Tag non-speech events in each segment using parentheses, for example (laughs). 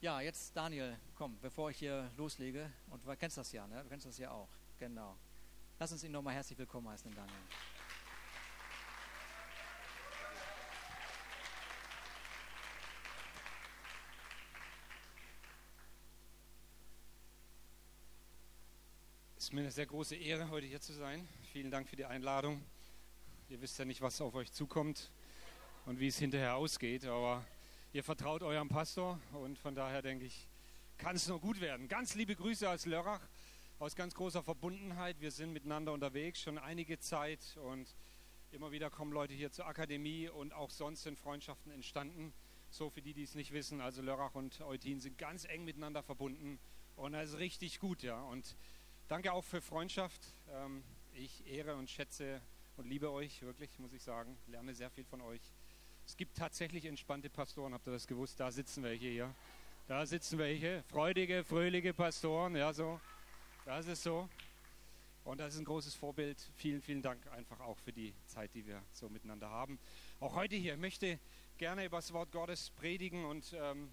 Ja, jetzt Daniel, komm, bevor ich hier loslege, und du kennst das ja, ne? Du kennst das ja auch, genau. Lass uns ihn nochmal herzlich willkommen heißen, Daniel. Es ist mir eine sehr große Ehre, heute hier zu sein. Vielen Dank für die Einladung. Ihr wisst ja nicht, was auf euch zukommt und wie es hinterher ausgeht, aber Ihr vertraut eurem Pastor und von daher denke ich, kann es nur gut werden. Ganz liebe Grüße aus Lörrach, aus ganz großer Verbundenheit. Wir sind miteinander unterwegs schon einige Zeit und immer wieder kommen Leute hier zur Akademie und auch sonst sind Freundschaften entstanden. So für die, die es nicht wissen, also Lörrach und Eutin sind ganz eng miteinander verbunden und das ist richtig gut, ja. Und danke auch für Freundschaft. Ähm, ich ehre und schätze und liebe euch wirklich, muss ich sagen. Lerne sehr viel von euch. Es gibt tatsächlich entspannte Pastoren, habt ihr das gewusst? Da sitzen welche hier. Da sitzen welche, freudige, fröhliche Pastoren, ja so. Das ist so. Und das ist ein großes Vorbild. Vielen, vielen Dank einfach auch für die Zeit, die wir so miteinander haben. Auch heute hier. Ich möchte gerne über das Wort Gottes predigen und ähm,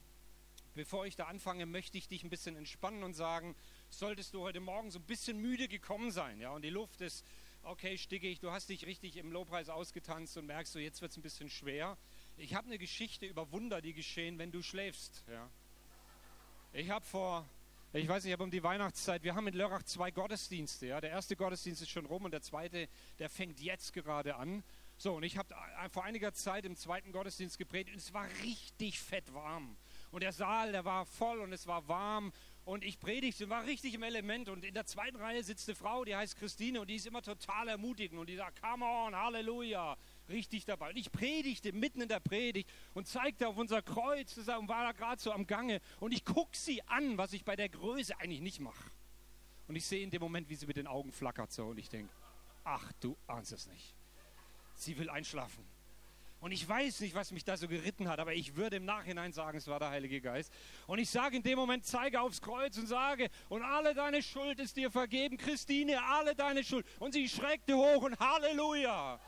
bevor ich da anfange, möchte ich dich ein bisschen entspannen und sagen, solltest du heute Morgen so ein bisschen müde gekommen sein, ja, und die Luft ist okay, stickig, du hast dich richtig im Lobpreis ausgetanzt und merkst so, jetzt wird es ein bisschen schwer. Ich habe eine Geschichte über Wunder, die geschehen, wenn du schläfst. Ja. Ich habe vor, ich weiß nicht, ich habe um die Weihnachtszeit, wir haben in Lörrach zwei Gottesdienste. Ja. Der erste Gottesdienst ist schon rum und der zweite, der fängt jetzt gerade an. So, und ich habe vor einiger Zeit im zweiten Gottesdienst gepredigt und es war richtig fett warm. Und der Saal, der war voll und es war warm und ich predigte, war richtig im Element und in der zweiten Reihe sitzt eine Frau, die heißt Christine und die ist immer total ermutigend und die sagt, come on, Halleluja, richtig dabei. Und ich predigte mitten in der Predigt und zeigte auf unser Kreuz und war da gerade so am Gange und ich gucke sie an, was ich bei der Größe eigentlich nicht mache. Und ich sehe in dem Moment, wie sie mit den Augen flackert so und ich denke, ach du ahnst es nicht. Sie will einschlafen. Und ich weiß nicht, was mich da so geritten hat, aber ich würde im Nachhinein sagen, es war der Heilige Geist. Und ich sage in dem Moment, zeige aufs Kreuz und sage, und alle deine Schuld ist dir vergeben, Christine, alle deine Schuld. Und sie schreckte hoch und Halleluja.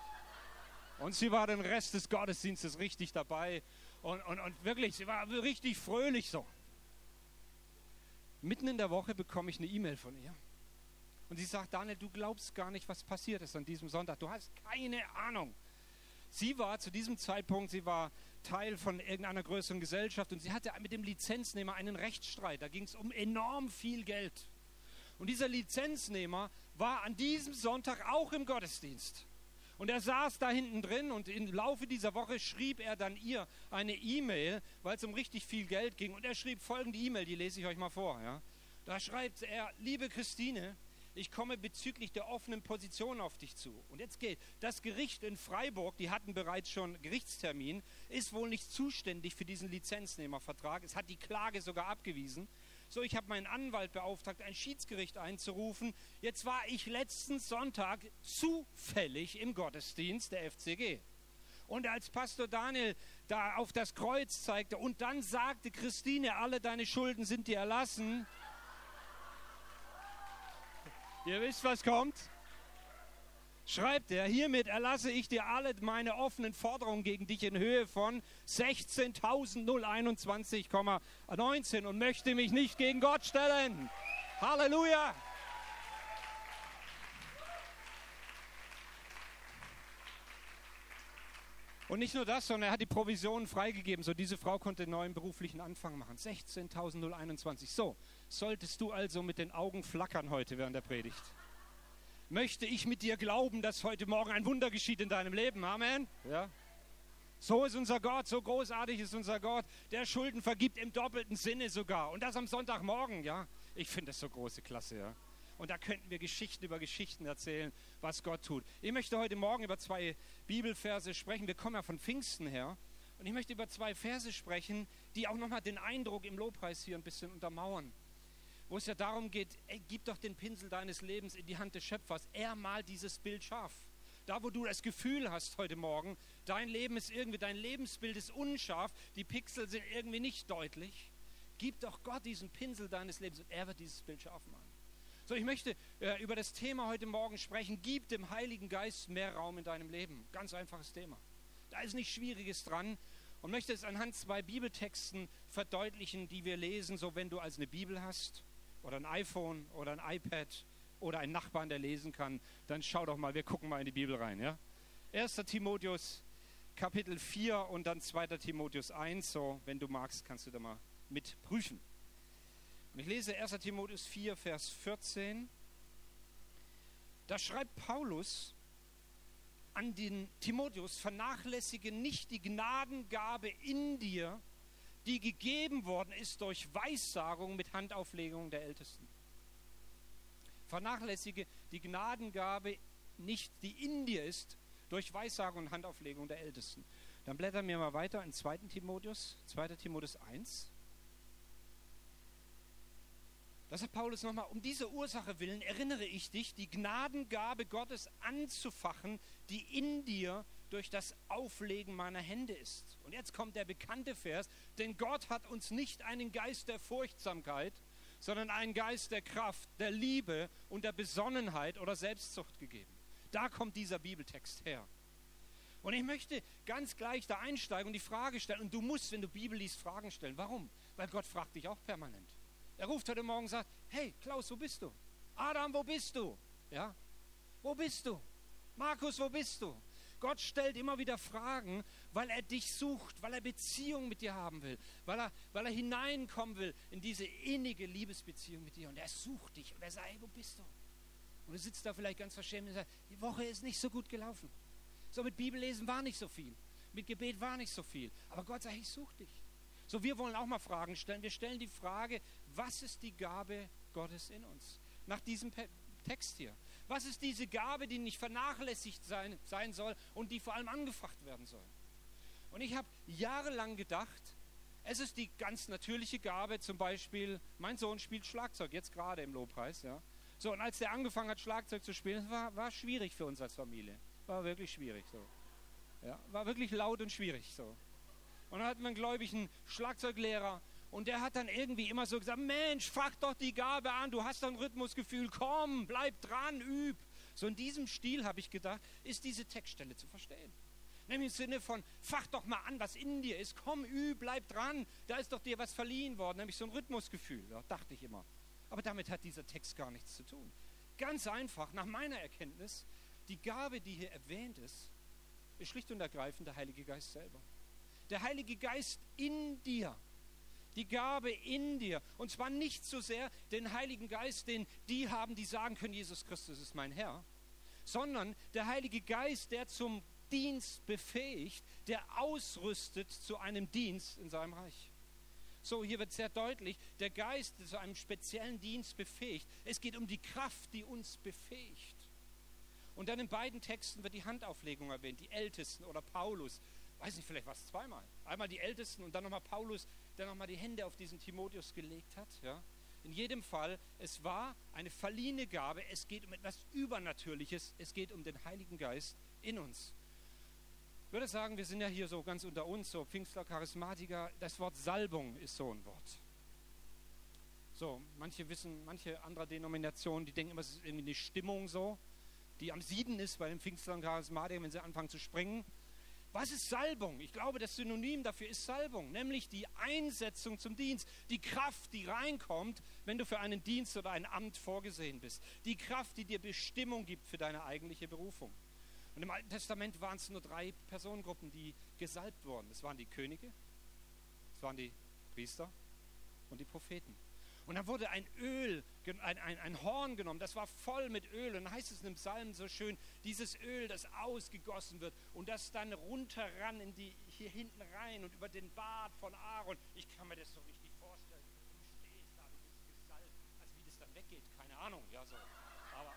Und sie war den Rest des Gottesdienstes richtig dabei. Und, und, und wirklich, sie war richtig fröhlich so. Mitten in der Woche bekomme ich eine E-Mail von ihr. Und sie sagt, Daniel, du glaubst gar nicht, was passiert ist an diesem Sonntag. Du hast keine Ahnung. Sie war zu diesem Zeitpunkt, sie war Teil von irgendeiner größeren Gesellschaft und sie hatte mit dem Lizenznehmer einen Rechtsstreit. Da ging es um enorm viel Geld. Und dieser Lizenznehmer war an diesem Sonntag auch im Gottesdienst. Und er saß da hinten drin und im Laufe dieser Woche schrieb er dann ihr eine E-Mail, weil es um richtig viel Geld ging. Und er schrieb folgende E-Mail, die lese ich euch mal vor. Ja. Da schreibt er, liebe Christine, ich komme bezüglich der offenen Position auf dich zu. Und jetzt geht, das Gericht in Freiburg, die hatten bereits schon Gerichtstermin, ist wohl nicht zuständig für diesen Lizenznehmervertrag. Es hat die Klage sogar abgewiesen. So, ich habe meinen Anwalt beauftragt, ein Schiedsgericht einzurufen. Jetzt war ich letzten Sonntag zufällig im Gottesdienst der FCG. Und als Pastor Daniel da auf das Kreuz zeigte und dann sagte, Christine, alle deine Schulden sind dir erlassen, Ihr wisst, was kommt? Schreibt er, hiermit erlasse ich dir alle meine offenen Forderungen gegen dich in Höhe von 16.021,19 und möchte mich nicht gegen Gott stellen. Halleluja! Und nicht nur das, sondern er hat die Provisionen freigegeben, so diese Frau konnte einen neuen beruflichen Anfang machen. 16.021. So, solltest du also mit den Augen flackern heute während der Predigt. Möchte ich mit dir glauben, dass heute Morgen ein Wunder geschieht in deinem Leben? Amen. Ja. So ist unser Gott, so großartig ist unser Gott, der Schulden vergibt im doppelten Sinne sogar. Und das am Sonntagmorgen, ja. Ich finde das so große Klasse, ja. Und da könnten wir Geschichten über Geschichten erzählen, was Gott tut. Ich möchte heute Morgen über zwei Bibelverse sprechen. Wir kommen ja von Pfingsten her. Und ich möchte über zwei Verse sprechen, die auch nochmal den Eindruck im Lobpreis hier ein bisschen untermauern. Wo es ja darum geht, ey, gib doch den Pinsel deines Lebens in die Hand des Schöpfers. Er malt dieses Bild scharf. Da, wo du das Gefühl hast heute Morgen, dein Leben ist irgendwie, dein Lebensbild ist unscharf, die Pixel sind irgendwie nicht deutlich, gib doch Gott diesen Pinsel deines Lebens und er wird dieses Bild scharf machen. So, ich möchte äh, über das Thema heute Morgen sprechen. Gib dem Heiligen Geist mehr Raum in deinem Leben. Ganz einfaches Thema. Da ist nichts Schwieriges dran. und möchte es anhand zwei Bibeltexten verdeutlichen, die wir lesen, so wenn du als eine Bibel hast oder ein iPhone oder ein iPad oder einen Nachbarn, der lesen kann, dann schau doch mal, wir gucken mal in die Bibel rein. Ja? 1. Timotheus Kapitel 4 und dann 2. Timotheus 1, so wenn du magst, kannst du da mal mitprüfen. Und ich lese 1. Timotheus 4, Vers 14. Da schreibt Paulus an den Timotheus, vernachlässige nicht die Gnadengabe in dir, die gegeben worden ist durch Weissagung mit Handauflegung der Ältesten. Vernachlässige die Gnadengabe nicht, die in dir ist, durch Weissagung und Handauflegung der Ältesten. Dann blättern wir mal weiter in 2. Timotheus, 2. Timotheus 1. Da sagt Paulus nochmal, um diese Ursache willen erinnere ich dich, die Gnadengabe Gottes anzufachen, die in dir durch das Auflegen meiner Hände ist. Und jetzt kommt der bekannte Vers, denn Gott hat uns nicht einen Geist der Furchtsamkeit, sondern einen Geist der Kraft, der Liebe und der Besonnenheit oder Selbstzucht gegeben. Da kommt dieser Bibeltext her. Und ich möchte ganz gleich da einsteigen und die Frage stellen. Und du musst, wenn du Bibel liest, Fragen stellen. Warum? Weil Gott fragt dich auch permanent. Er ruft heute Morgen und sagt, hey Klaus, wo bist du? Adam, wo bist du? Ja? Wo bist du? Markus, wo bist du? Gott stellt immer wieder Fragen, weil er dich sucht, weil er Beziehung mit dir haben will, weil er, weil er hineinkommen will in diese innige Liebesbeziehung mit dir. Und er sucht dich und er sagt, hey, wo bist du? Und du sitzt da vielleicht ganz verschämt und sagst, die Woche ist nicht so gut gelaufen. So mit Bibellesen war nicht so viel. Mit Gebet war nicht so viel. Aber Gott sagt, ich suche dich. So, wir wollen auch mal Fragen stellen. Wir stellen die Frage, was ist die Gabe Gottes in uns? Nach diesem Text hier. Was ist diese Gabe, die nicht vernachlässigt sein, sein soll und die vor allem angefacht werden soll? Und ich habe jahrelang gedacht, es ist die ganz natürliche Gabe, zum Beispiel, mein Sohn spielt Schlagzeug, jetzt gerade im Lobpreis, ja. So, und als der angefangen hat, Schlagzeug zu spielen, war, war schwierig für uns als Familie. War wirklich schwierig so. Ja, war wirklich laut und schwierig so. Und dann hatten wir einen gläubigen Schlagzeuglehrer und der hat dann irgendwie immer so gesagt, Mensch, fach doch die Gabe an, du hast doch ein Rhythmusgefühl, komm, bleib dran, üb. So in diesem Stil habe ich gedacht, ist diese Textstelle zu verstehen. Nämlich im Sinne von, fach doch mal an, was in dir ist, komm, üb, bleib dran, da ist doch dir was verliehen worden, nämlich so ein Rhythmusgefühl, ja, dachte ich immer. Aber damit hat dieser Text gar nichts zu tun. Ganz einfach, nach meiner Erkenntnis, die Gabe, die hier erwähnt ist, ist schlicht und ergreifend der Heilige Geist selber. Der Heilige Geist in dir. Die Gabe in dir. Und zwar nicht so sehr den Heiligen Geist, den die haben, die sagen können, Jesus Christus ist mein Herr, sondern der Heilige Geist, der zum Dienst befähigt, der ausrüstet zu einem Dienst in seinem Reich. So, hier wird sehr deutlich, der Geist zu einem speziellen Dienst befähigt. Es geht um die Kraft, die uns befähigt. Und dann in beiden Texten wird die Handauflegung erwähnt, die Ältesten oder Paulus. Weiß nicht, vielleicht war es zweimal. Einmal die Ältesten und dann nochmal Paulus, der nochmal die Hände auf diesen Timotheus gelegt hat. Ja? In jedem Fall, es war eine verliehene Gabe. Es geht um etwas Übernatürliches. Es geht um den Heiligen Geist in uns. Ich würde sagen, wir sind ja hier so ganz unter uns, so Pfingstler, Charismatiker. Das Wort Salbung ist so ein Wort. So, manche wissen, manche andere Denominationen, die denken immer, es ist irgendwie eine Stimmung so, die am Sieden ist bei den Pfingstlern, Charismatikern, wenn sie anfangen zu springen. Was ist Salbung? Ich glaube, das Synonym dafür ist Salbung, nämlich die Einsetzung zum Dienst, die Kraft, die reinkommt, wenn du für einen Dienst oder ein Amt vorgesehen bist, die Kraft, die dir Bestimmung gibt für deine eigentliche Berufung. Und im Alten Testament waren es nur drei Personengruppen, die gesalbt wurden. Das waren die Könige, das waren die Priester und die Propheten. Und dann wurde ein Öl, ein, ein, ein Horn genommen, das war voll mit Öl. Und dann heißt es in dem Psalm so schön, dieses Öl, das ausgegossen wird und das dann runterran in die, hier hinten rein und über den Bart von Aaron. Ich kann mir das so richtig vorstellen. Du stehst da, du bist gesalbt, als wie das dann weggeht, keine Ahnung, ja so. Aber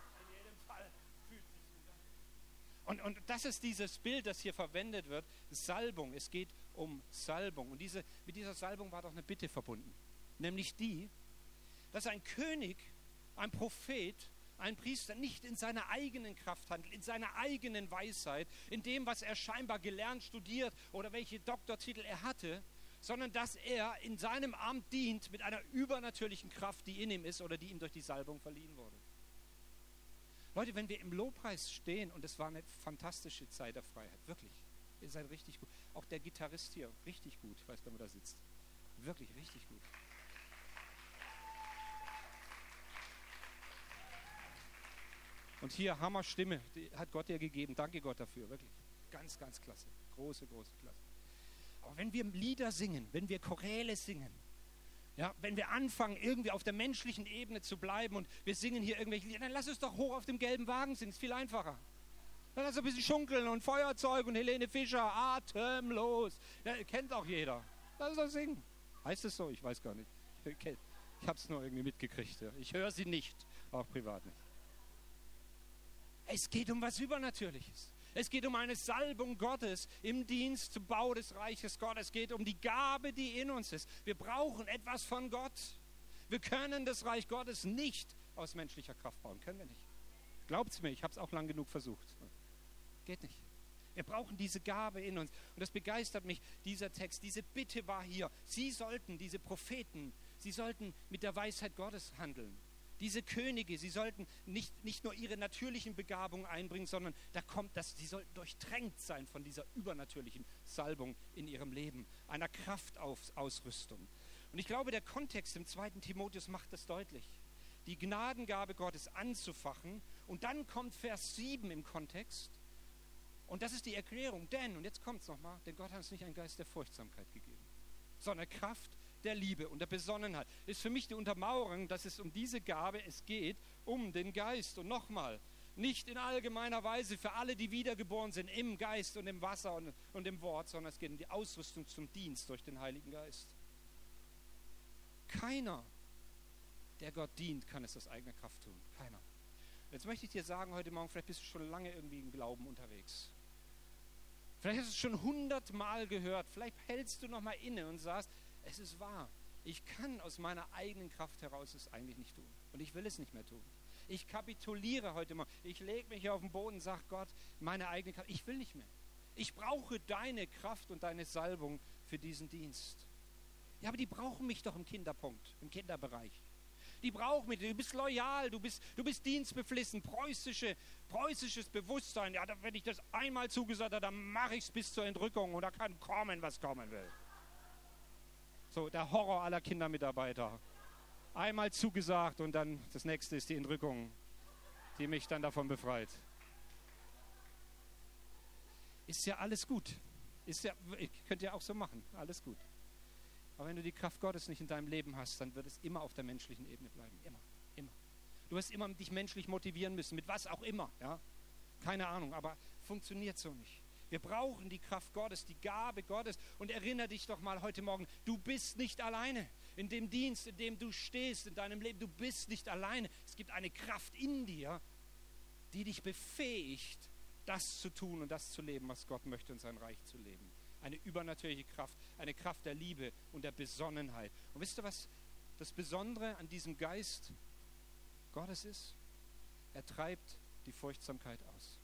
und, und das ist dieses Bild, das hier verwendet wird, Salbung. Es geht um Salbung. Und diese, mit dieser Salbung war doch eine Bitte verbunden. Nämlich die, dass ein König, ein Prophet, ein Priester nicht in seiner eigenen Kraft handelt, in seiner eigenen Weisheit, in dem, was er scheinbar gelernt, studiert oder welche Doktortitel er hatte, sondern dass er in seinem Amt dient mit einer übernatürlichen Kraft, die in ihm ist oder die ihm durch die Salbung verliehen wurde. Leute, wenn wir im Lobpreis stehen, und es war eine fantastische Zeit der Freiheit, wirklich. Ihr seid richtig gut. Auch der Gitarrist hier, richtig gut. Ich weiß gar nicht, wo sitzt. Wirklich richtig gut. Und hier Hammerstimme, die hat Gott dir gegeben. Danke Gott dafür, wirklich. Ganz, ganz klasse. Große, große Klasse. Aber wenn wir Lieder singen, wenn wir Choräle singen, ja, wenn wir anfangen, irgendwie auf der menschlichen Ebene zu bleiben und wir singen hier irgendwelche Lieder, dann lass uns doch hoch auf dem gelben Wagen singen, ist viel einfacher. Dann lass ein bisschen schunkeln und Feuerzeug und Helene Fischer, atemlos. Ja, kennt auch jeder. Lass uns doch singen. Heißt es so? Ich weiß gar nicht. Ich habe es nur irgendwie mitgekriegt. Ja. Ich höre sie nicht, auch privat nicht. Es geht um was Übernatürliches. Es geht um eine Salbung Gottes im Dienst zum Bau des Reiches Gottes. Es geht um die Gabe, die in uns ist. Wir brauchen etwas von Gott. Wir können das Reich Gottes nicht aus menschlicher Kraft bauen. Können wir nicht. Glaubt es mir, ich habe es auch lang genug versucht. Geht nicht. Wir brauchen diese Gabe in uns. Und das begeistert mich, dieser Text. Diese Bitte war hier. Sie sollten, diese Propheten, sie sollten mit der Weisheit Gottes handeln. Diese Könige, sie sollten nicht, nicht nur ihre natürlichen Begabungen einbringen, sondern da kommt das, sie sollten durchtränkt sein von dieser übernatürlichen Salbung in ihrem Leben, einer Kraftausrüstung. Und ich glaube, der Kontext im zweiten Timotheus macht das deutlich. Die Gnadengabe Gottes anzufachen. Und dann kommt Vers 7 im Kontext. Und das ist die Erklärung. Denn, und jetzt kommt es nochmal, denn Gott hat uns nicht einen Geist der Furchtsamkeit gegeben, sondern Kraft, der Liebe und der Besonnenheit. Ist für mich die Untermauerung, dass es um diese Gabe, es geht um den Geist. Und nochmal, nicht in allgemeiner Weise für alle, die wiedergeboren sind, im Geist und im Wasser und, und im Wort, sondern es geht um die Ausrüstung zum Dienst durch den Heiligen Geist. Keiner, der Gott dient, kann es aus eigener Kraft tun. Keiner. Jetzt möchte ich dir sagen, heute Morgen, vielleicht bist du schon lange irgendwie im Glauben unterwegs. Vielleicht hast du es schon hundertmal gehört. Vielleicht hältst du noch mal inne und sagst, es ist wahr. Ich kann aus meiner eigenen Kraft heraus es eigentlich nicht tun. Und ich will es nicht mehr tun. Ich kapituliere heute mal. Ich lege mich auf den Boden und sage Gott, meine eigene Kraft, ich will nicht mehr. Ich brauche deine Kraft und deine Salbung für diesen Dienst. Ja, aber die brauchen mich doch im Kinderpunkt, im Kinderbereich. Die brauchen mich. Du bist loyal, du bist, du bist dienstbeflissen, preußische, preußisches Bewusstsein. Ja, wenn ich das einmal zugesagt habe, dann mache ich es bis zur Entrückung und da kann kommen, was kommen will. So der Horror aller Kindermitarbeiter. Einmal zugesagt und dann das nächste ist die Entrückung, die mich dann davon befreit. Ist ja alles gut. Ist ja, könnt ihr auch so machen. Alles gut. Aber wenn du die Kraft Gottes nicht in deinem Leben hast, dann wird es immer auf der menschlichen Ebene bleiben. Immer. Immer. Du wirst immer dich menschlich motivieren müssen, mit was auch immer. Ja? Keine Ahnung, aber funktioniert so nicht. Wir brauchen die Kraft Gottes, die Gabe Gottes. Und erinnere dich doch mal heute Morgen, du bist nicht alleine. In dem Dienst, in dem du stehst, in deinem Leben, du bist nicht alleine. Es gibt eine Kraft in dir, die dich befähigt, das zu tun und das zu leben, was Gott möchte in sein Reich zu leben. Eine übernatürliche Kraft, eine Kraft der Liebe und der Besonnenheit. Und wisst ihr, was das Besondere an diesem Geist Gottes ist? Er treibt die Furchtsamkeit aus.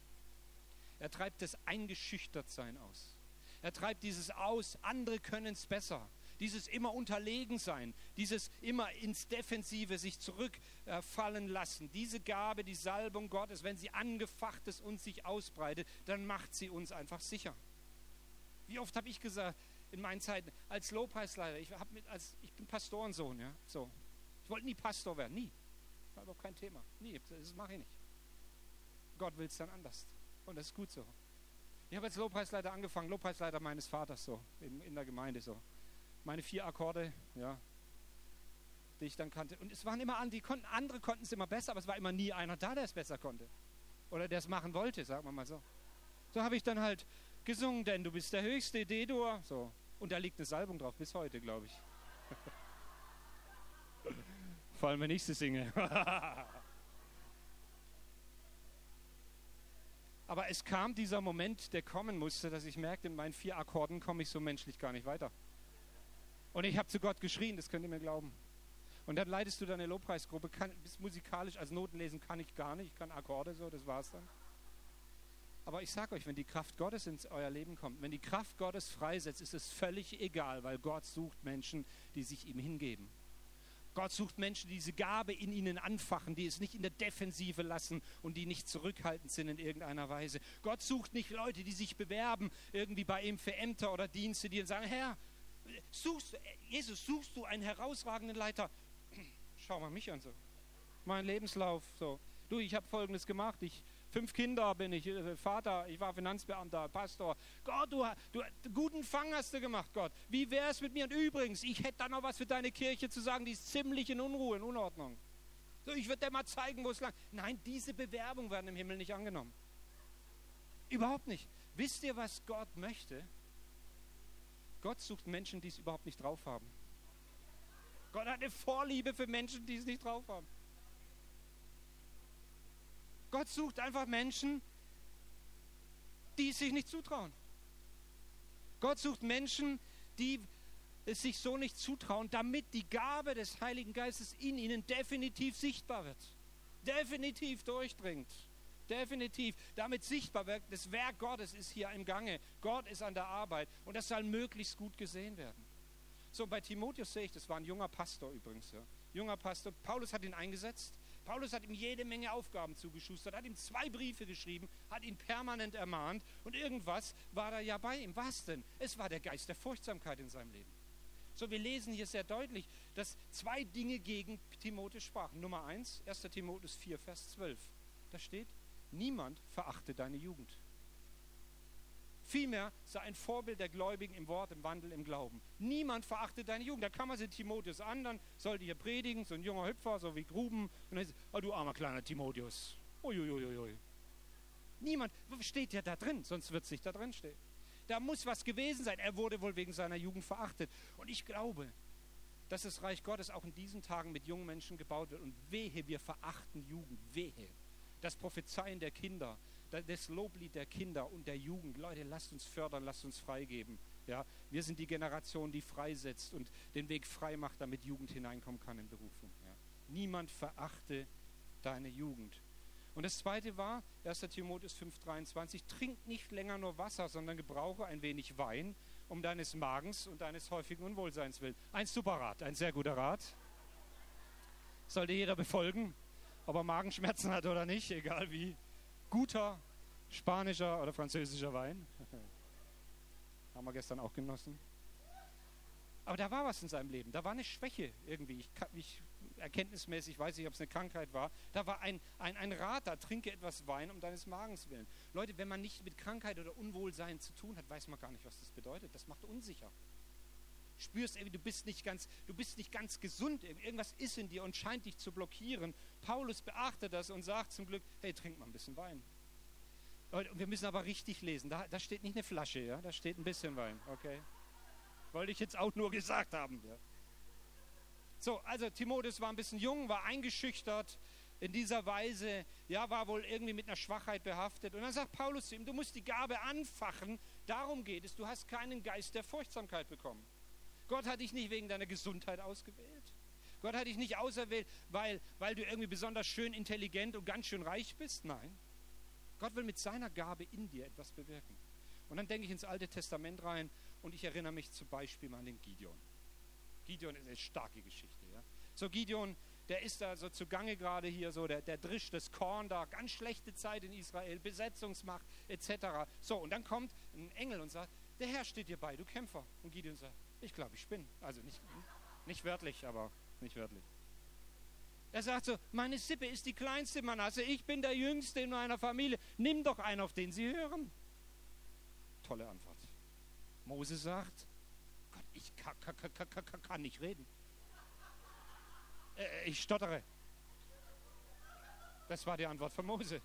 Er treibt das Eingeschüchtertsein aus. Er treibt dieses aus, andere können es besser. Dieses immer unterlegen sein, dieses immer ins Defensive sich zurückfallen lassen. Diese Gabe, die Salbung Gottes, wenn sie angefacht ist und sich ausbreitet, dann macht sie uns einfach sicher. Wie oft habe ich gesagt in meinen Zeiten als Lobpreisleiter, ich, mit, als, ich bin Pastorensohn, ja, so. Ich wollte nie Pastor werden, nie. War überhaupt kein Thema. Nie, das mache ich nicht. Gott will es dann anders. Und das ist gut so. Ich habe als Lobpreisleiter angefangen, Lobpreisleiter meines Vaters so, in, in der Gemeinde so. Meine vier Akkorde, ja, die ich dann kannte. Und es waren immer andere, die konnten, andere konnten es immer besser, aber es war immer nie einer da, der es besser konnte. Oder der es machen wollte, sagen wir mal so. So habe ich dann halt gesungen, denn du bist der höchste D-Dur. So. Und da liegt eine Salbung drauf, bis heute, glaube ich. (laughs) Vor allem, wenn ich sie singe. (laughs) Aber es kam dieser Moment, der kommen musste, dass ich merkte, in meinen vier Akkorden komme ich so menschlich gar nicht weiter. Und ich habe zu Gott geschrien, das könnt ihr mir glauben. Und dann leitest du deine Lobpreisgruppe, kann, bist musikalisch, als Noten lesen kann ich gar nicht, ich kann Akkorde so, das war's dann. Aber ich sage euch, wenn die Kraft Gottes ins euer Leben kommt, wenn die Kraft Gottes freisetzt, ist es völlig egal, weil Gott sucht Menschen, die sich ihm hingeben. Gott sucht Menschen, die diese Gabe in ihnen anfachen, die es nicht in der Defensive lassen und die nicht zurückhaltend sind in irgendeiner Weise. Gott sucht nicht Leute, die sich bewerben, irgendwie bei ihm für Ämter oder Dienste, die sagen, Herr, suchst, Jesus, suchst du einen herausragenden Leiter? Schau mal mich an so. Mein Lebenslauf so. Du, ich habe Folgendes gemacht. Ich fünf Kinder bin ich, äh, Vater, ich war Finanzbeamter, Pastor. Gott, du, du guten Fang hast du gemacht, Gott. Wie wäre es mit mir? Und übrigens, ich hätte da noch was für deine Kirche zu sagen, die ist ziemlich in Unruhe, in Unordnung. So, ich würde dir mal zeigen, wo es lang. Nein, diese Bewerbungen werden im Himmel nicht angenommen. Überhaupt nicht. Wisst ihr, was Gott möchte? Gott sucht Menschen, die es überhaupt nicht drauf haben. Gott hat eine Vorliebe für Menschen, die es nicht drauf haben. Gott sucht einfach Menschen, die es sich nicht zutrauen. Gott sucht Menschen, die es sich so nicht zutrauen, damit die Gabe des Heiligen Geistes in ihnen definitiv sichtbar wird. Definitiv durchdringt. Definitiv. Damit sichtbar wird, das Werk Gottes ist hier im Gange. Gott ist an der Arbeit und das soll möglichst gut gesehen werden. So, bei Timotheus sehe ich, das war ein junger Pastor übrigens. Ja. Junger Pastor. Paulus hat ihn eingesetzt Paulus hat ihm jede Menge Aufgaben zugeschustert, hat ihm zwei Briefe geschrieben, hat ihn permanent ermahnt und irgendwas war da ja bei ihm. Was denn? Es war der Geist der Furchtsamkeit in seinem Leben. So, wir lesen hier sehr deutlich, dass zwei Dinge gegen Timotheus sprachen. Nummer eins, 1. Timotheus 4, Vers 12. Da steht, niemand verachte deine Jugend. Vielmehr sei ein Vorbild der Gläubigen im Wort, im Wandel, im Glauben. Niemand verachtet deine Jugend. Da kann man sie Timotheus an, sollte hier predigen, so ein junger Hüpfer, so wie Gruben. Und dann ist, oh du armer kleiner Timotheus. Uiuiuiui. Niemand steht ja da drin, sonst wird es nicht da drin stehen. Da muss was gewesen sein. Er wurde wohl wegen seiner Jugend verachtet. Und ich glaube, dass das Reich Gottes auch in diesen Tagen mit jungen Menschen gebaut wird. Und wehe, wir verachten Jugend. Wehe. Das Prophezeien der Kinder, das Loblied der Kinder und der Jugend. Leute, lasst uns fördern, lasst uns freigeben. Ja, wir sind die Generation, die freisetzt und den Weg frei macht, damit Jugend hineinkommen kann in Berufung. Ja. Niemand verachte deine Jugend. Und das zweite war, 1. Timotheus 5,23, trink nicht länger nur Wasser, sondern gebrauche ein wenig Wein um deines Magens und deines häufigen Unwohlseins willen. Ein super Rat, ein sehr guter Rat. Sollte jeder befolgen, ob er Magenschmerzen hat oder nicht, egal wie guter spanischer oder französischer Wein. (laughs) Haben wir gestern auch genossen. Aber da war was in seinem Leben. Da war eine Schwäche irgendwie. Ich, ich, erkenntnismäßig weiß ich, ob es eine Krankheit war. Da war ein, ein, ein Rat, da trinke etwas Wein um deines Magens willen. Leute, wenn man nicht mit Krankheit oder Unwohlsein zu tun hat, weiß man gar nicht, was das bedeutet. Das macht unsicher. Spürst irgendwie, du bist nicht ganz, du bist nicht ganz gesund. Irgendwas ist in dir und scheint dich zu blockieren. Paulus beachtet das und sagt zum Glück, hey, trink mal ein bisschen Wein. Wir müssen aber richtig lesen. Da, da steht nicht eine Flasche, ja? da steht ein bisschen Wein. Okay. Wollte ich jetzt auch nur (laughs) gesagt haben. Ja? So, also Timotheus war ein bisschen jung, war eingeschüchtert in dieser Weise, ja, war wohl irgendwie mit einer Schwachheit behaftet. Und dann sagt Paulus zu ihm, du musst die Gabe anfachen, darum geht es, du hast keinen Geist der Furchtsamkeit bekommen. Gott hat dich nicht wegen deiner Gesundheit ausgewählt. Gott hat dich nicht auserwählt, weil, weil du irgendwie besonders schön intelligent und ganz schön reich bist. Nein. Gott will mit seiner Gabe in dir etwas bewirken. Und dann denke ich ins Alte Testament rein und ich erinnere mich zum Beispiel mal an den Gideon. Gideon ist eine starke Geschichte. Ja? So Gideon, der ist da so zugange gerade hier, so der, der drischt das Korn da, ganz schlechte Zeit in Israel, Besetzungsmacht etc. So, und dann kommt ein Engel und sagt, der Herr steht dir bei, du Kämpfer. Und Gideon sagt, ich glaube, ich bin. Also nicht, nicht wörtlich, aber nicht wörtlich. Er sagt so, meine Sippe ist die kleinste Manasse, ich bin der Jüngste in meiner Familie. Nimm doch einen, auf den sie hören. Tolle Antwort. Mose sagt, Gott, ich kann, kann, kann, kann nicht reden. Äh, ich stottere. Das war die Antwort von Mose.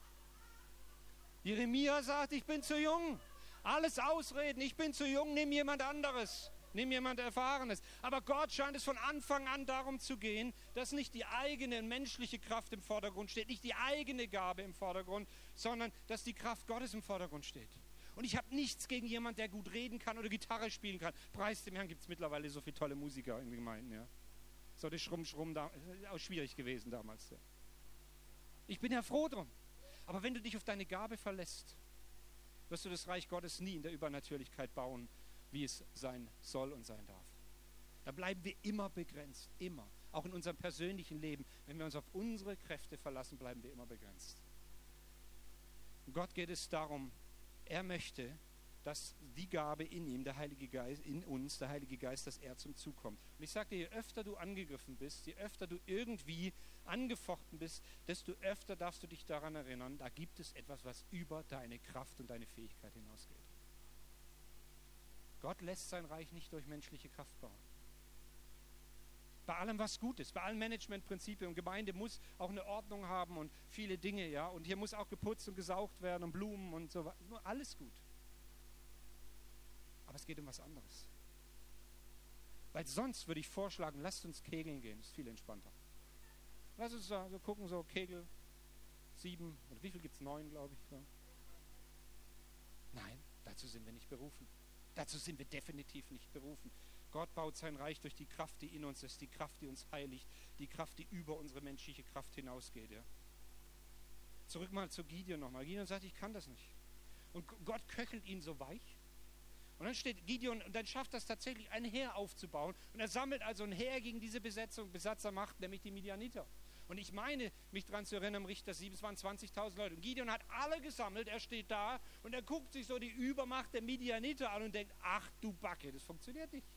Jeremia sagt, ich bin zu jung. Alles ausreden, ich bin zu jung, nimm jemand anderes. Nimm jemand Erfahrenes. Aber Gott scheint es von Anfang an darum zu gehen, dass nicht die eigene menschliche Kraft im Vordergrund steht, nicht die eigene Gabe im Vordergrund, sondern dass die Kraft Gottes im Vordergrund steht. Und ich habe nichts gegen jemanden, der gut reden kann oder Gitarre spielen kann. Preis dem Herrn gibt es mittlerweile so viele tolle Musiker in den Gemeinden. Ja. So das Schrumm, Schrumm, da, auch schwierig gewesen damals. Ja. Ich bin ja froh drum. Aber wenn du dich auf deine Gabe verlässt, wirst du das Reich Gottes nie in der Übernatürlichkeit bauen, wie es sein soll und sein darf. Da bleiben wir immer begrenzt, immer. Auch in unserem persönlichen Leben. Wenn wir uns auf unsere Kräfte verlassen, bleiben wir immer begrenzt. Und Gott geht es darum, er möchte, dass die Gabe in ihm, der Heilige Geist, in uns, der Heilige Geist, dass er zum Zug kommt. Und ich sage dir, je öfter du angegriffen bist, je öfter du irgendwie angefochten bist, desto öfter darfst du dich daran erinnern, da gibt es etwas, was über deine Kraft und deine Fähigkeit hinausgeht. Gott lässt sein Reich nicht durch menschliche Kraft bauen. Bei allem, was gut ist, bei allen Managementprinzipien und Gemeinde muss auch eine Ordnung haben und viele Dinge, ja. Und hier muss auch geputzt und gesaugt werden und Blumen und so weiter. Alles gut. Aber es geht um was anderes. Weil sonst würde ich vorschlagen, lasst uns kegeln gehen, ist viel entspannter. Lass uns so, so gucken, so Kegel, sieben, oder wie viel gibt es? Neun, glaube ich. So. Nein, dazu sind wir nicht berufen. Dazu sind wir definitiv nicht berufen. Gott baut sein Reich durch die Kraft, die in uns ist, die Kraft, die uns heiligt, die Kraft, die über unsere menschliche Kraft hinausgeht. Ja. Zurück mal zu Gideon nochmal. Gideon sagt, ich kann das nicht. Und Gott köchelt ihn so weich, und dann steht Gideon und dann schafft das tatsächlich ein Heer aufzubauen. Und er sammelt also ein Heer gegen diese Besetzung, Besatzermacht, nämlich die Midianiter. Und ich meine, mich daran zu erinnern, im Richter 7, es waren 20.000 Leute. Und Gideon hat alle gesammelt, er steht da und er guckt sich so die Übermacht der Midianiter an und denkt, ach du Backe, das funktioniert nicht.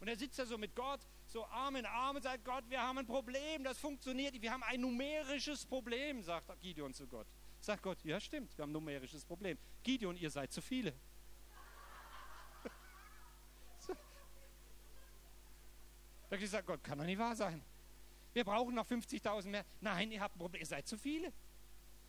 Und er sitzt da so mit Gott, so Arm in Arm und sagt, Gott, wir haben ein Problem, das funktioniert nicht. Wir haben ein numerisches Problem, sagt Gideon zu Gott. Sagt Gott, ja stimmt, wir haben ein numerisches Problem. Gideon, ihr seid zu viele. (laughs) Da gesagt, Gott, kann doch nicht wahr sein. Wir brauchen noch 50.000 mehr. Nein, ihr habt ein Problem, ihr seid zu viele.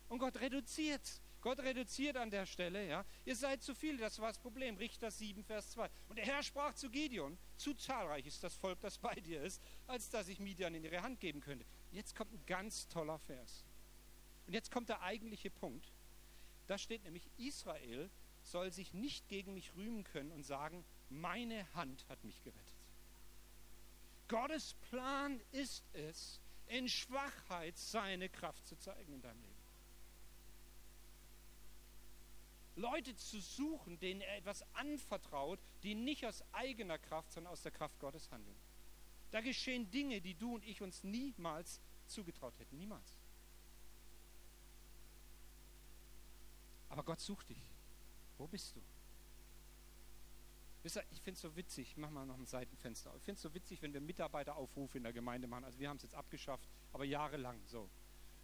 Und Gott reduziert. Gott reduziert an der Stelle, ja. Ihr seid zu viele, das war das Problem. Richter 7, Vers 2. Und der Herr sprach zu Gideon, zu zahlreich ist das Volk, das bei dir ist, als dass ich Midian in ihre Hand geben könnte. Jetzt kommt ein ganz toller Vers. Und jetzt kommt der eigentliche Punkt. Da steht nämlich, Israel soll sich nicht gegen mich rühmen können und sagen, meine Hand hat mich gerettet. Gottes Plan ist es, in Schwachheit seine Kraft zu zeigen in deinem Leben. Leute zu suchen, denen er etwas anvertraut, die nicht aus eigener Kraft, sondern aus der Kraft Gottes handeln. Da geschehen Dinge, die du und ich uns niemals zugetraut hätten. Niemals. Aber Gott sucht dich. Wo bist du? Wisst ihr, ich finde es so witzig, ich mal noch ein Seitenfenster. Ich finde es so witzig, wenn wir Mitarbeiteraufrufe in der Gemeinde machen. Also wir haben es jetzt abgeschafft, aber jahrelang so.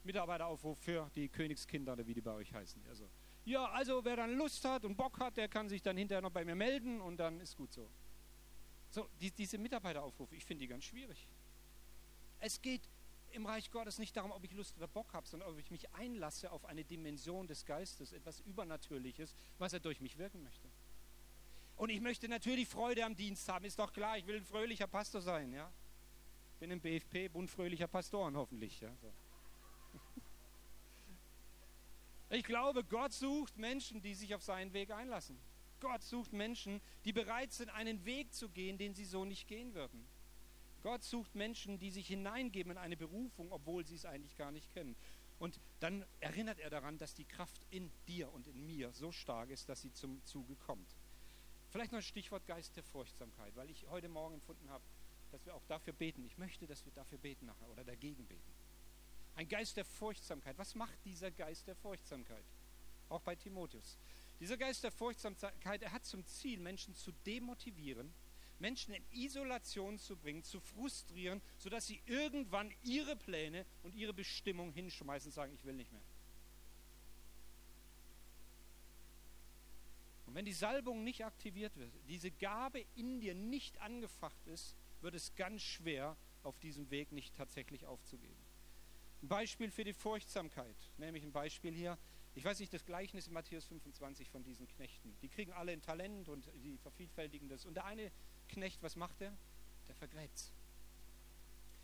Mitarbeiteraufruf für die Königskinder oder wie die bei euch heißen. Also, ja, also wer dann Lust hat und Bock hat, der kann sich dann hinterher noch bei mir melden und dann ist gut so. So, die, diese Mitarbeiteraufrufe, ich finde die ganz schwierig. Es geht im Reich Gottes nicht darum, ob ich Lust oder Bock habe, sondern ob ich mich einlasse auf eine Dimension des Geistes, etwas Übernatürliches, was er durch mich wirken möchte. Und ich möchte natürlich Freude am Dienst haben, ist doch klar, ich will ein fröhlicher Pastor sein, ja. Bin im BFP, Bund fröhlicher Pastoren hoffentlich, ja. So. (laughs) Ich glaube, Gott sucht Menschen, die sich auf seinen Weg einlassen. Gott sucht Menschen, die bereit sind, einen Weg zu gehen, den sie so nicht gehen würden. Gott sucht Menschen, die sich hineingeben in eine Berufung, obwohl sie es eigentlich gar nicht kennen. Und dann erinnert er daran, dass die Kraft in dir und in mir so stark ist, dass sie zum Zuge kommt. Vielleicht noch ein Stichwort Geist der Furchtsamkeit, weil ich heute Morgen empfunden habe, dass wir auch dafür beten. Ich möchte, dass wir dafür beten nachher oder dagegen beten. Ein Geist der Furchtsamkeit. Was macht dieser Geist der Furchtsamkeit? Auch bei Timotheus. Dieser Geist der Furchtsamkeit, er hat zum Ziel, Menschen zu demotivieren, Menschen in Isolation zu bringen, zu frustrieren, sodass sie irgendwann ihre Pläne und ihre Bestimmung hinschmeißen und sagen, ich will nicht mehr. Wenn die Salbung nicht aktiviert wird, diese Gabe in dir nicht angefacht ist, wird es ganz schwer, auf diesem Weg nicht tatsächlich aufzugeben. Ein Beispiel für die Furchtsamkeit, nämlich ein Beispiel hier. Ich weiß nicht, das Gleichnis in Matthäus 25 von diesen Knechten. Die kriegen alle ein Talent und die vervielfältigen das. Und der eine Knecht, was macht er? Der vergräbt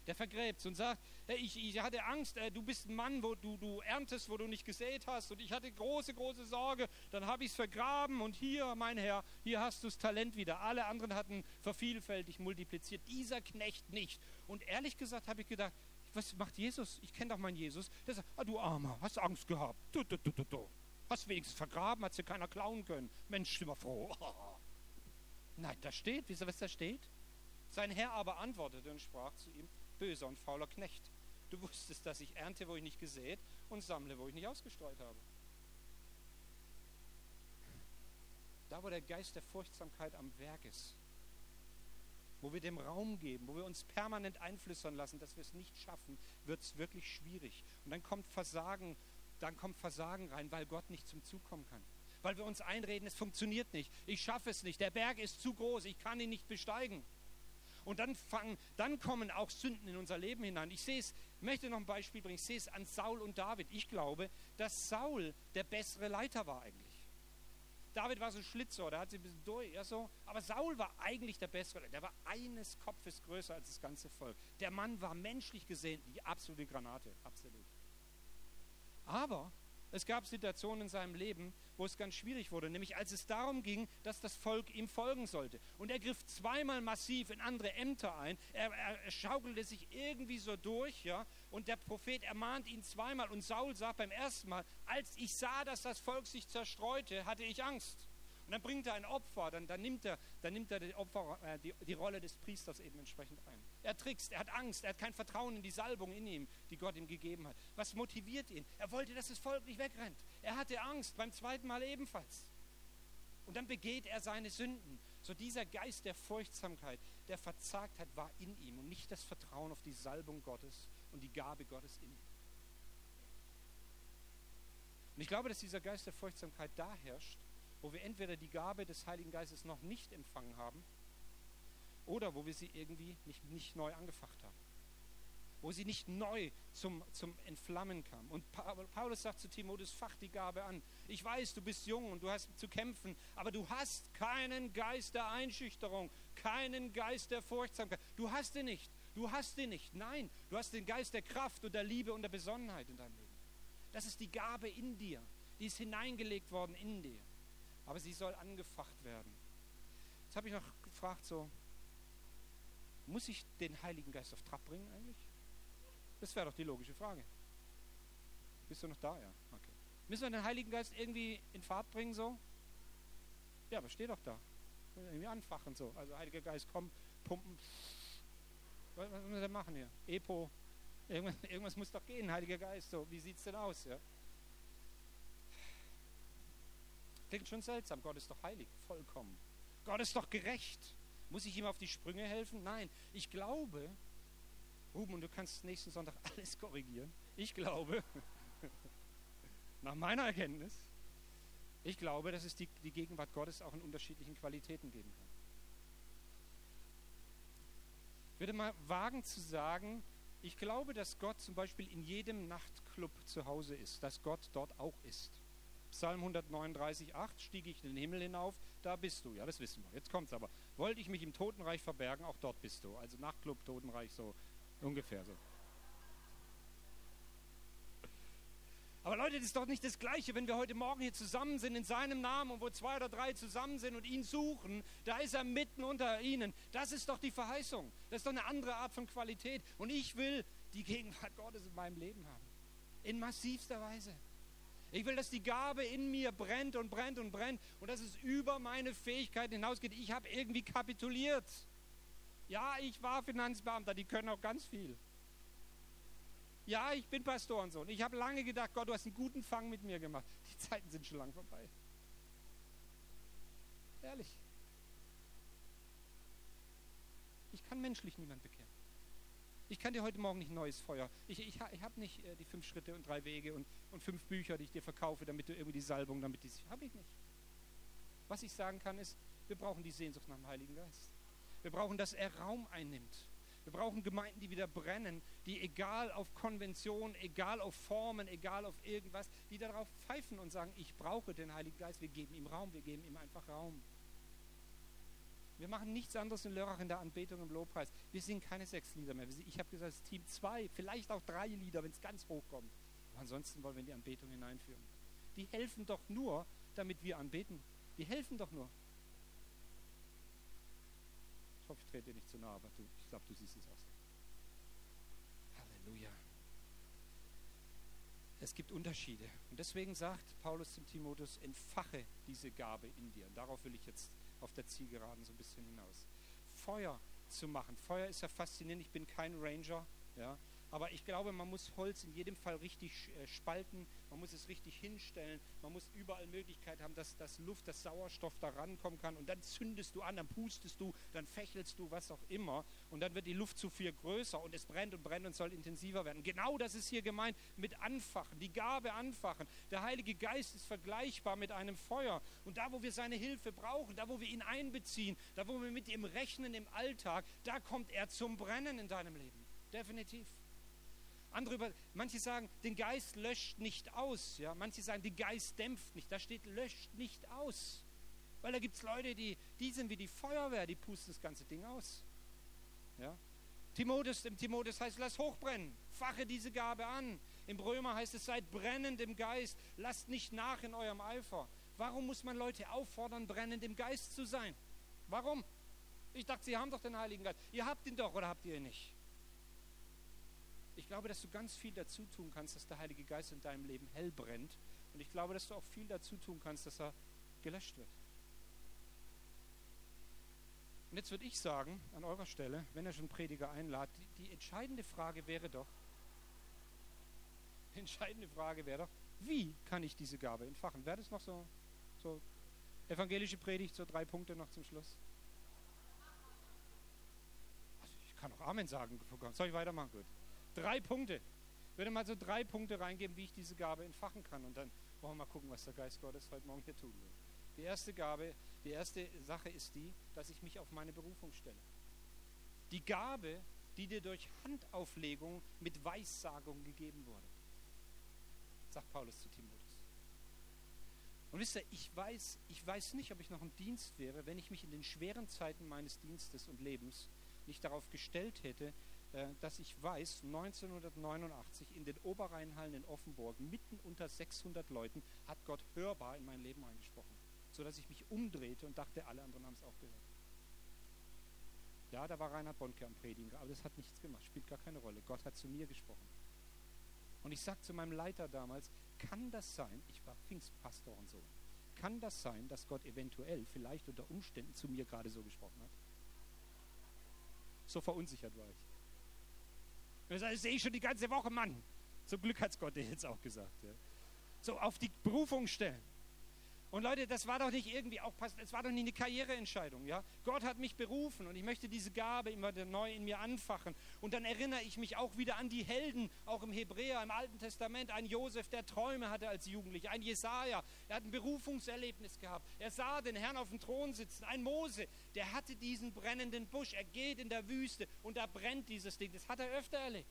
der vergräbt und sagt, hey, ich, ich hatte Angst, äh, du bist ein Mann, wo du, du erntest, wo du nicht gesät hast und ich hatte große, große Sorge, dann habe ich es vergraben und hier, mein Herr, hier hast du das Talent wieder. Alle anderen hatten vervielfältigt, multipliziert, dieser Knecht nicht. Und ehrlich gesagt habe ich gedacht, was macht Jesus? Ich kenne doch meinen Jesus. Der sagt, ah, du Armer, hast Angst gehabt. Du, du, du, du, du. Hast wenigstens vergraben, hat sie keiner klauen können. Mensch, immer froh. (laughs) Nein, da steht, wisst ihr, was da steht? Sein Herr aber antwortete und sprach zu ihm, böser und fauler Knecht, du wusstest, dass ich ernte, wo ich nicht gesät und sammle, wo ich nicht ausgestreut habe. Da, wo der Geist der Furchtsamkeit am Werk ist, wo wir dem Raum geben, wo wir uns permanent einflüstern lassen, dass wir es nicht schaffen, wird es wirklich schwierig. Und dann kommt Versagen, dann kommt Versagen rein, weil Gott nicht zum Zug kommen kann. Weil wir uns einreden, es funktioniert nicht, ich schaffe es nicht, der Berg ist zu groß, ich kann ihn nicht besteigen. Und dann, fangen, dann kommen auch Sünden in unser Leben hinein. Ich sehe es, möchte noch ein Beispiel bringen. Ich sehe es an Saul und David. Ich glaube, dass Saul der bessere Leiter war eigentlich. David war so ein Schlitzer, der hat sich ein bisschen durch, ja so. Aber Saul war eigentlich der bessere. Der war eines Kopfes größer als das ganze Volk. Der Mann war menschlich gesehen die absolute Granate, absolut. Aber es gab Situationen in seinem Leben, wo es ganz schwierig wurde, nämlich als es darum ging, dass das Volk ihm folgen sollte. Und er griff zweimal massiv in andere Ämter ein. Er, er, schaukelte sich irgendwie so durch, ja. Und der Prophet ermahnt ihn zweimal. Und Saul sagt beim ersten Mal, als ich sah, dass das Volk sich zerstreute, hatte ich Angst. Und dann bringt er ein Opfer, dann, dann nimmt er, dann nimmt er die, Opfer, äh, die, die Rolle des Priesters eben entsprechend ein. Er trickst, er hat Angst, er hat kein Vertrauen in die Salbung in ihm, die Gott ihm gegeben hat. Was motiviert ihn? Er wollte, dass das Volk nicht wegrennt. Er hatte Angst, beim zweiten Mal ebenfalls. Und dann begeht er seine Sünden. So dieser Geist der Furchtsamkeit, der Verzagtheit war in ihm und nicht das Vertrauen auf die Salbung Gottes und die Gabe Gottes in ihm. Und ich glaube, dass dieser Geist der Furchtsamkeit da herrscht, wo wir entweder die Gabe des Heiligen Geistes noch nicht empfangen haben oder wo wir sie irgendwie nicht, nicht neu angefacht haben. Wo sie nicht neu zum, zum Entflammen kam. Und Paulus sagt zu Timotheus, fach die Gabe an. Ich weiß, du bist jung und du hast zu kämpfen, aber du hast keinen Geist der Einschüchterung, keinen Geist der Furchtsamkeit. Du hast ihn nicht. Du hast ihn nicht. Nein, du hast den Geist der Kraft und der Liebe und der Besonnenheit in deinem Leben. Das ist die Gabe in dir. Die ist hineingelegt worden in dir aber sie soll angefacht werden. Jetzt habe ich noch gefragt, so, muss ich den Heiligen Geist auf Trab bringen eigentlich? Das wäre doch die logische Frage. Bist du noch da? Ja, okay. Müssen wir den Heiligen Geist irgendwie in Fahrt bringen, so? Ja, aber steh doch da. Irgendwie anfachen, so. Also, Heiliger Geist, komm, pumpen. Was, was müssen wir denn machen hier? Epo. Irgendwas, irgendwas muss doch gehen, Heiliger Geist, so. Wie sieht es denn aus, ja? Klingt schon seltsam. Gott ist doch heilig, vollkommen. Gott ist doch gerecht. Muss ich ihm auf die Sprünge helfen? Nein. Ich glaube, Ruben, und du kannst nächsten Sonntag (laughs) alles korrigieren. Ich glaube, (laughs) nach meiner Erkenntnis, ich glaube, dass es die, die Gegenwart Gottes auch in unterschiedlichen Qualitäten geben kann. Ich würde mal wagen zu sagen, ich glaube, dass Gott zum Beispiel in jedem Nachtclub zu Hause ist, dass Gott dort auch ist. Psalm 139, 8, stieg ich in den Himmel hinauf, da bist du. Ja, das wissen wir. Jetzt kommt es aber. Wollte ich mich im Totenreich verbergen, auch dort bist du. Also Nachtclub, Totenreich, so ungefähr so. Aber Leute, das ist doch nicht das Gleiche, wenn wir heute Morgen hier zusammen sind in seinem Namen und wo zwei oder drei zusammen sind und ihn suchen, da ist er mitten unter ihnen. Das ist doch die Verheißung. Das ist doch eine andere Art von Qualität. Und ich will die Gegenwart Gottes in meinem Leben haben. In massivster Weise. Ich will, dass die Gabe in mir brennt und brennt und brennt und dass es über meine Fähigkeiten hinausgeht. Ich habe irgendwie kapituliert. Ja, ich war Finanzbeamter, die können auch ganz viel. Ja, ich bin Pastorensohn. Ich habe lange gedacht, Gott, du hast einen guten Fang mit mir gemacht. Die Zeiten sind schon lang vorbei. Ehrlich. Ich kann menschlich niemand bekehren. Ich kann dir heute Morgen nicht ein neues Feuer. Ich, ich, ich habe nicht äh, die fünf Schritte und drei Wege und, und fünf Bücher, die ich dir verkaufe, damit du irgendwie die Salbung, damit die. Habe ich nicht. Was ich sagen kann, ist, wir brauchen die Sehnsucht nach dem Heiligen Geist. Wir brauchen, dass er Raum einnimmt. Wir brauchen Gemeinden, die wieder brennen, die egal auf Konventionen, egal auf Formen, egal auf irgendwas, die darauf pfeifen und sagen, ich brauche den Heiligen Geist. Wir geben ihm Raum, wir geben ihm einfach Raum. Wir machen nichts anderes in Lörrach in der Anbetung im Lobpreis. Wir singen keine sechs Lieder mehr. Ich habe gesagt, das Team zwei, vielleicht auch drei Lieder, wenn es ganz hoch kommt. Aber ansonsten wollen wir in die Anbetung hineinführen. Die helfen doch nur, damit wir anbeten. Die helfen doch nur. Ich hoffe, ich trete dir nicht zu nahe, aber du, ich glaube, du siehst es aus. Halleluja. Es gibt Unterschiede. Und deswegen sagt Paulus zum Timotheus, entfache diese Gabe in dir. Und darauf will ich jetzt auf der Zielgeraden so ein bisschen hinaus. Feuer zu machen. Feuer ist ja faszinierend. Ich bin kein Ranger, ja, aber ich glaube, man muss Holz in jedem Fall richtig äh, spalten, man muss es richtig hinstellen, man muss überall Möglichkeit haben, dass das Luft, das Sauerstoff da rankommen kann und dann zündest du an, dann pustest du, dann fächelst du, was auch immer und dann wird die Luft zu viel größer und es brennt und brennt und soll intensiver werden. Genau das ist hier gemeint mit Anfachen, die Gabe anfachen. Der Heilige Geist ist vergleichbar mit einem Feuer und da, wo wir seine Hilfe brauchen, da, wo wir ihn einbeziehen, da, wo wir mit ihm rechnen im Alltag, da kommt er zum Brennen in deinem Leben. Definitiv. Andere über, manche sagen, den Geist löscht nicht aus. Ja? Manche sagen, den Geist dämpft nicht. Da steht, löscht nicht aus. Weil da gibt es Leute, die, die sind wie die Feuerwehr, die pusten das ganze Ding aus. Ja? Timotheus, im Timotheus heißt, lass hochbrennen, fache diese Gabe an. Im Römer heißt es, seid brennend im Geist, lasst nicht nach in eurem Eifer. Warum muss man Leute auffordern, brennend im Geist zu sein? Warum? Ich dachte, sie haben doch den Heiligen Geist. Ihr habt ihn doch oder habt ihr ihn nicht? Ich glaube, dass du ganz viel dazu tun kannst, dass der Heilige Geist in deinem Leben hell brennt. Und ich glaube, dass du auch viel dazu tun kannst, dass er gelöscht wird. Und jetzt würde ich sagen, an eurer Stelle, wenn er schon Prediger einladet, die, die entscheidende Frage wäre doch, die entscheidende Frage wäre doch, wie kann ich diese Gabe entfachen? Wäre das noch so, so evangelische Predigt, so drei Punkte noch zum Schluss? Also ich kann auch Amen sagen. Soll ich weitermachen? Gut. Drei Punkte. Ich würde mal so drei Punkte reingeben, wie ich diese Gabe entfachen kann. Und dann wollen wir mal gucken, was der Geist Gottes heute Morgen hier tun will. Die erste Gabe, die erste Sache ist die, dass ich mich auf meine Berufung stelle. Die Gabe, die dir durch Handauflegung mit Weissagung gegeben wurde. Sagt Paulus zu Timotheus. Und wisst ihr, ich weiß, ich weiß nicht, ob ich noch im Dienst wäre, wenn ich mich in den schweren Zeiten meines Dienstes und Lebens nicht darauf gestellt hätte, dass ich weiß, 1989 in den Oberrheinhallen in Offenburg, mitten unter 600 Leuten, hat Gott hörbar in mein Leben eingesprochen, sodass ich mich umdrehte und dachte, alle anderen haben es auch gehört. Ja, da war Reinhard Bonke am Predigen, aber das hat nichts gemacht, spielt gar keine Rolle. Gott hat zu mir gesprochen. Und ich sagte zu meinem Leiter damals, kann das sein, ich war Pfingstpastor und so, kann das sein, dass Gott eventuell, vielleicht unter Umständen zu mir gerade so gesprochen hat? So verunsichert war ich. Das sehe ich schon die ganze Woche, Mann. Zum Glück hat es Gott dir jetzt auch gesagt. Ja. So auf die Berufung stellen. Und Leute, das war doch nicht irgendwie auch passend, es war doch nicht eine Karriereentscheidung, ja? Gott hat mich berufen und ich möchte diese Gabe immer neu in mir anfachen. Und dann erinnere ich mich auch wieder an die Helden, auch im Hebräer, im Alten Testament, ein Josef, der Träume hatte als Jugendlicher, ein Jesaja, er hat ein Berufungserlebnis gehabt. Er sah den Herrn auf dem Thron sitzen, ein Mose, der hatte diesen brennenden Busch, er geht in der Wüste und da brennt dieses Ding. Das hat er öfter erlebt.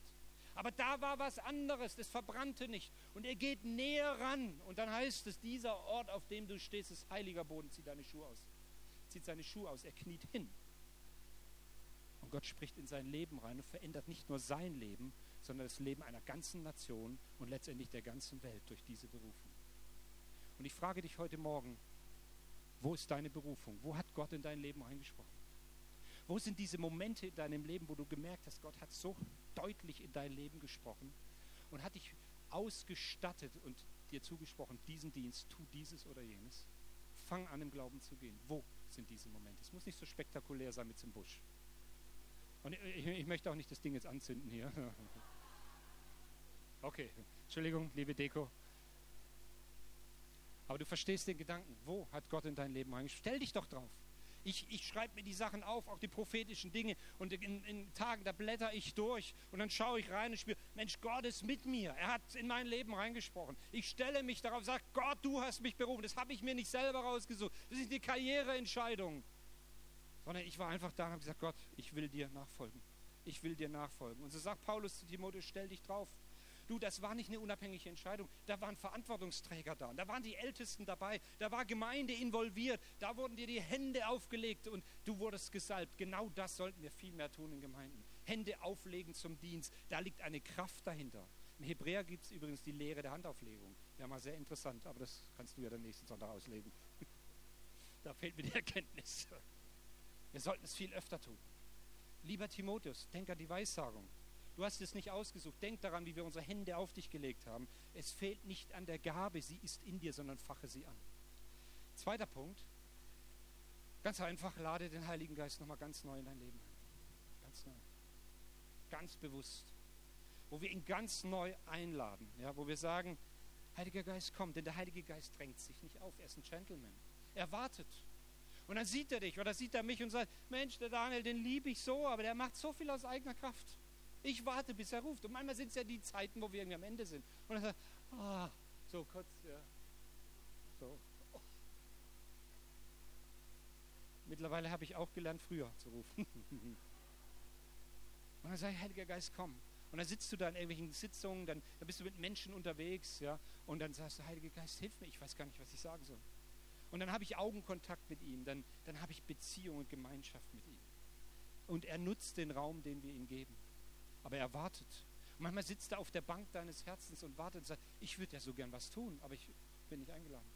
Aber da war was anderes, das verbrannte nicht. Und er geht näher ran. Und dann heißt es, dieser Ort, auf dem du stehst, ist heiliger Boden. Zieht deine Schuhe aus. Zieht seine Schuhe aus. Er kniet hin. Und Gott spricht in sein Leben rein und verändert nicht nur sein Leben, sondern das Leben einer ganzen Nation und letztendlich der ganzen Welt durch diese Berufung. Und ich frage dich heute Morgen, wo ist deine Berufung? Wo hat Gott in dein Leben reingesprochen? Wo sind diese Momente in deinem Leben, wo du gemerkt hast, Gott hat so deutlich in dein Leben gesprochen und hat dich ausgestattet und dir zugesprochen, diesen Dienst, tu dieses oder jenes. Fang an, im Glauben zu gehen. Wo sind diese Momente? Es muss nicht so spektakulär sein mit dem Busch. Und ich, ich möchte auch nicht das Ding jetzt anzünden hier. (laughs) Okay, Entschuldigung, liebe Deko. Aber du verstehst den Gedanken. Wo hat Gott in dein Leben reingestellt? Stell dich doch drauf. Ich, ich schreibe mir die Sachen auf, auch die prophetischen Dinge. Und in, in Tagen, da blätter ich durch und dann schaue ich rein und spüre, Mensch, Gott ist mit mir. Er hat in mein Leben reingesprochen. Ich stelle mich darauf, sage, Gott, du hast mich berufen. Das habe ich mir nicht selber rausgesucht. Das ist eine Karriereentscheidung. Sondern ich war einfach da und habe gesagt, Gott, ich will dir nachfolgen. Ich will dir nachfolgen. Und so sagt Paulus zu Timotheus, stell dich drauf. Du, das war nicht eine unabhängige Entscheidung. Da waren Verantwortungsträger da. Da waren die Ältesten dabei. Da war Gemeinde involviert. Da wurden dir die Hände aufgelegt und du wurdest gesalbt. Genau das sollten wir viel mehr tun in Gemeinden. Hände auflegen zum Dienst. Da liegt eine Kraft dahinter. Im Hebräer gibt es übrigens die Lehre der Handauflegung. Ja, mal sehr interessant, aber das kannst du ja dann nächsten Sonntag auslegen. (laughs) da fehlt mir die Erkenntnis. Wir sollten es viel öfter tun. Lieber Timotheus, denk an die Weissagung. Du hast es nicht ausgesucht. Denk daran, wie wir unsere Hände auf dich gelegt haben. Es fehlt nicht an der Gabe, sie ist in dir, sondern fache sie an. Zweiter Punkt. Ganz einfach, lade den Heiligen Geist nochmal ganz neu in dein Leben ein. ganz neu. Ganz bewusst. Wo wir ihn ganz neu einladen. Ja, wo wir sagen, Heiliger Geist kommt, denn der Heilige Geist drängt sich nicht auf. Er ist ein Gentleman. Er wartet. Und dann sieht er dich oder sieht er mich und sagt, Mensch, der Daniel, den liebe ich so, aber der macht so viel aus eigener Kraft. Ich warte, bis er ruft. Und manchmal sind es ja die Zeiten, wo wir irgendwie am Ende sind. Und er sagt, ah, so kurz, ja. So. Mittlerweile habe ich auch gelernt, früher zu rufen. (laughs) und dann sage ich, Heiliger Geist, komm. Und dann sitzt du da in irgendwelchen Sitzungen, dann, dann bist du mit Menschen unterwegs, ja, und dann sagst du, Heiliger Geist, hilf mir, ich weiß gar nicht, was ich sagen soll. Und dann habe ich Augenkontakt mit ihm, dann, dann habe ich Beziehung und Gemeinschaft mit ihm. Und er nutzt den Raum, den wir ihm geben. Aber er wartet. Und manchmal sitzt er auf der Bank deines Herzens und wartet und sagt, ich würde ja so gern was tun, aber ich bin nicht eingeladen.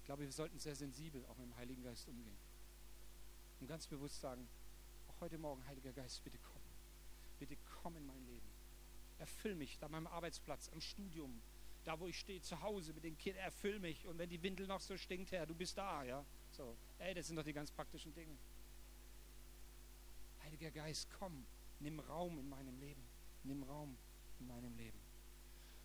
Ich glaube, wir sollten sehr sensibel auch mit dem Heiligen Geist umgehen. Und ganz bewusst sagen, auch heute Morgen, Heiliger Geist, bitte komm. Bitte komm in mein Leben. Erfüll mich an meinem Arbeitsplatz, am Studium, da wo ich stehe, zu Hause mit den Kindern, erfüll mich. Und wenn die Windel noch so stinkt, Herr, du bist da, ja. So, ey, das sind doch die ganz praktischen Dinge. Heiliger Geist, komm, nimm Raum in meinem Leben. Nimm Raum in meinem Leben.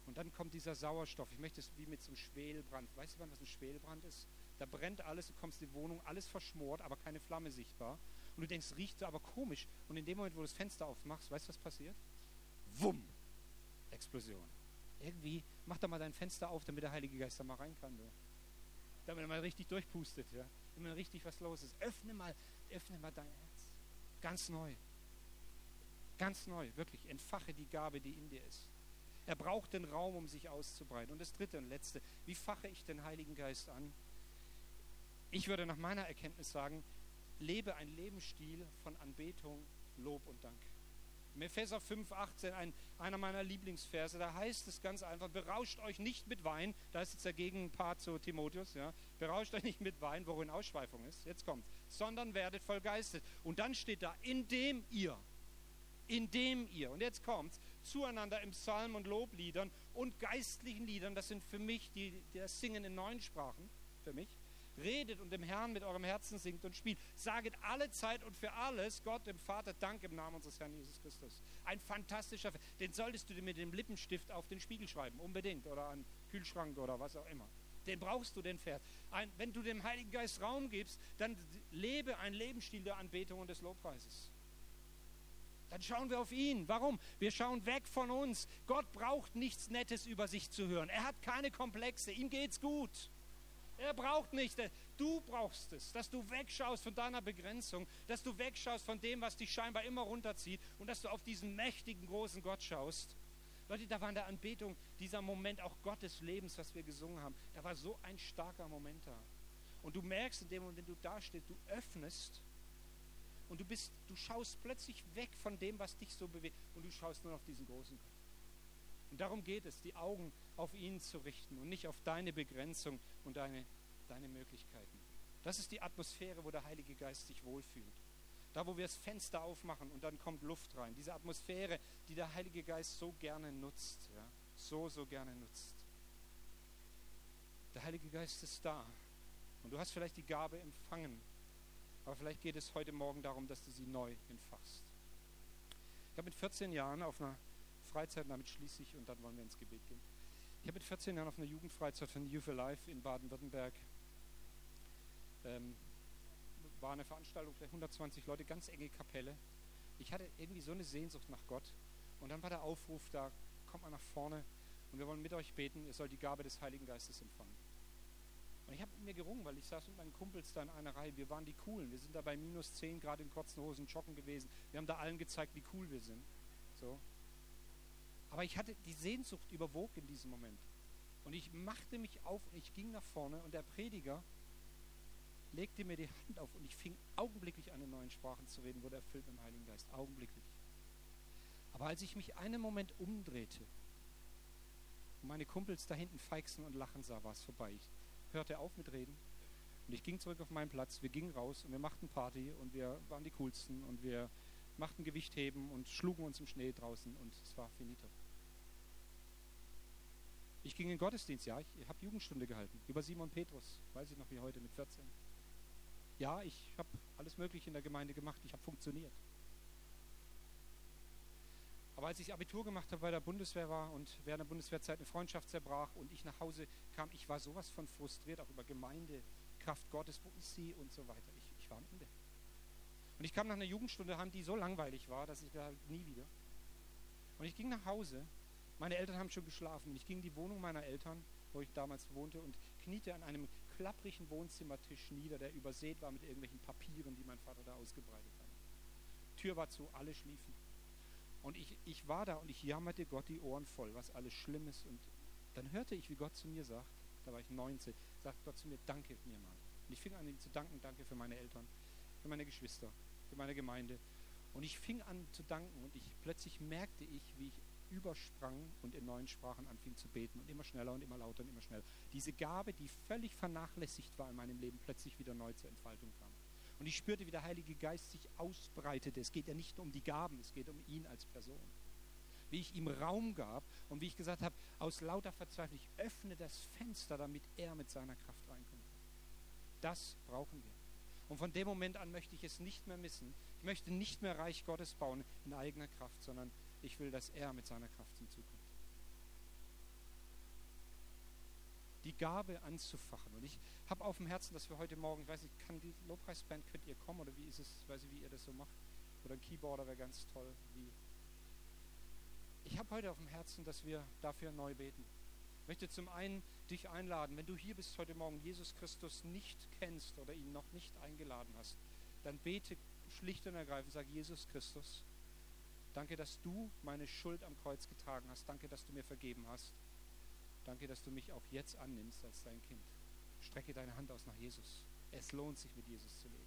Und dann kommt dieser Sauerstoff. Ich möchte es wie mit so einem Schwelbrand. Weißt du, was ein Schwelbrand ist? Da brennt alles, du kommst in die Wohnung, alles verschmort, aber keine Flamme sichtbar. Und du denkst, riecht aber komisch. Und in dem Moment, wo du das Fenster aufmachst, weißt du, was passiert? Wumm! Explosion irgendwie, mach doch mal dein Fenster auf, damit der Heilige Geist da mal rein kann. Du. Damit er mal richtig durchpustet, ja. Damit mal richtig was los ist. Öffne mal, öffne mal dein. Ganz neu. Ganz neu, wirklich. Entfache die Gabe, die in dir ist. Er braucht den Raum, um sich auszubreiten. Und das dritte und letzte, wie fache ich den Heiligen Geist an? Ich würde nach meiner Erkenntnis sagen, lebe ein Lebensstil von Anbetung, Lob und Dank. Im Epheser 5, 18, ein, einer meiner Lieblingsverse, da heißt es ganz einfach, berauscht euch nicht mit Wein, da ist jetzt der Gegenpart zu Timotheus, ja, berauscht euch nicht mit Wein, worin Ausschweifung ist, jetzt kommt, sondern werdet voll Geistes. Und dann steht da, indem ihr, indem ihr, und jetzt kommt zueinander im Psalm und Lobliedern und geistlichen Liedern, das sind für mich die das Singen in neuen Sprachen, für mich, Redet und dem Herrn mit eurem Herzen singt und spielt. Saget alle Zeit und für alles Gott, dem Vater, Dank im Namen unseres Herrn Jesus Christus. Ein fantastischer, den solltest du dir mit dem Lippenstift auf den Spiegel schreiben, unbedingt, oder an Kühlschrank oder was auch immer. Den brauchst du, den Vers. Ein, wenn du dem Heiligen Geist Raum gibst, dann lebe ein Lebensstil der Anbetung und des Lobpreises. Dann schauen wir auf ihn. Warum? Wir schauen weg von uns. Gott braucht nichts Nettes über sich zu hören. Er hat keine Komplexe. Ihm geht's gut. Er braucht nicht, du brauchst es, dass du wegschaust von deiner Begrenzung, dass du wegschaust von dem, was dich scheinbar immer runterzieht und dass du auf diesen mächtigen, großen Gott schaust. Leute, da war in der Anbetung dieser Moment auch Gottes Lebens, was wir gesungen haben. Da war so ein starker Moment da. Und du merkst in dem Moment, wenn du da stehst, du öffnest und du bist, du schaust plötzlich weg von dem, was dich so bewegt und du schaust nur auf diesen großen Gott. Und darum geht es, die Augen auf ihn zu richten und nicht auf deine Begrenzung und deine, deine Möglichkeiten. Das ist die Atmosphäre, wo der Heilige Geist sich wohlfühlt. Da, wo wir das Fenster aufmachen und dann kommt Luft rein. Diese Atmosphäre, die der Heilige Geist so gerne nutzt. Ja? So, so gerne nutzt. Der Heilige Geist ist da. Und du hast vielleicht die Gabe empfangen. Aber vielleicht geht es heute Morgen darum, dass du sie neu entfachst. Ich habe mit 14 Jahren auf einer Freizeit, damit schließe ich und dann wollen wir ins Gebet gehen. Ich habe mit 14 Jahren auf einer Jugendfreizeit von Youth Alive in Baden-Württemberg ähm, war eine Veranstaltung, vielleicht 120 Leute, ganz enge Kapelle. Ich hatte irgendwie so eine Sehnsucht nach Gott. Und dann war der Aufruf da, kommt mal nach vorne und wir wollen mit euch beten, ihr sollt die Gabe des Heiligen Geistes empfangen. Und ich habe mit mir gerungen, weil ich saß mit meinen Kumpels da in einer Reihe. Wir waren die Coolen. Wir sind da bei minus 10 gerade in kurzen Hosen joggen gewesen. Wir haben da allen gezeigt, wie cool wir sind. So. Aber ich hatte die Sehnsucht überwog in diesem Moment. Und ich machte mich auf und ich ging nach vorne und der Prediger legte mir die Hand auf und ich fing augenblicklich an, in neuen Sprachen zu reden, wurde erfüllt mit dem Heiligen Geist. Augenblicklich. Aber als ich mich einen Moment umdrehte und meine Kumpels da hinten feixen und lachen sah, war es vorbei. Ich hörte auf mit Reden und ich ging zurück auf meinen Platz. Wir gingen raus und wir machten Party und wir waren die Coolsten und wir machten Gewichtheben und schlugen uns im Schnee draußen und es war finito. Ich ging in Gottesdienst, ja, ich habe Jugendstunde gehalten, über Simon Petrus, weiß ich noch wie heute, mit 14. Ja, ich habe alles Mögliche in der Gemeinde gemacht, ich habe funktioniert. Aber als ich Abitur gemacht habe, bei der Bundeswehr war und während der Bundeswehrzeit eine Freundschaft zerbrach und ich nach Hause kam, ich war sowas von frustriert, auch über Gemeinde, Kraft Gottes, wo ist sie und so weiter. Ich, ich war am Ende. Und ich kam nach einer Jugendstunde heim, die so langweilig war, dass ich habe, nie wieder. Und ich ging nach Hause, meine Eltern haben schon geschlafen ich ging in die Wohnung meiner Eltern, wo ich damals wohnte, und kniete an einem klapprigen Wohnzimmertisch nieder, der übersät war mit irgendwelchen Papieren, die mein Vater da ausgebreitet hat. Tür war zu, alle schliefen. Und ich, ich war da und ich jammerte Gott die Ohren voll, was alles schlimm ist. Und dann hörte ich, wie Gott zu mir sagt, da war ich 19, sagt Gott zu mir, danke mir mal. Und ich fing an, ihm zu danken, danke für meine Eltern, für meine Geschwister, für meine Gemeinde. Und ich fing an zu danken und ich plötzlich merkte ich, wie ich übersprang und in neuen Sprachen anfing zu beten und immer schneller und immer lauter und immer schneller. Diese Gabe, die völlig vernachlässigt war in meinem Leben, plötzlich wieder neu zur Entfaltung kam. Und ich spürte, wie der Heilige Geist sich ausbreitete. Es geht ja nicht nur um die Gaben, es geht um ihn als Person. Wie ich ihm Raum gab und wie ich gesagt habe, aus lauter Verzweiflung, ich öffne das Fenster, damit er mit seiner Kraft reinkommt. Das brauchen wir. Und von dem Moment an möchte ich es nicht mehr missen. Ich möchte nicht mehr Reich Gottes bauen in eigener Kraft, sondern ich will, dass er mit seiner Kraft hinzukommt. die Gabe anzufachen. Und ich habe auf dem Herzen, dass wir heute Morgen, ich weiß nicht, kann die Lobpreisband, könnt ihr kommen oder wie ist es, weiß ich, wie ihr das so macht? Oder ein Keyboarder wäre ganz toll. Wie. Ich habe heute auf dem Herzen, dass wir dafür neu beten. Ich möchte zum einen dich einladen, wenn du hier bist heute Morgen, Jesus Christus nicht kennst oder ihn noch nicht eingeladen hast, dann bete schlicht und ergreifend, sag Jesus Christus, danke, dass du meine Schuld am Kreuz getragen hast, danke, dass du mir vergeben hast. Danke, dass du mich auch jetzt annimmst als dein Kind. Strecke deine Hand aus nach Jesus. Es lohnt sich, mit Jesus zu leben.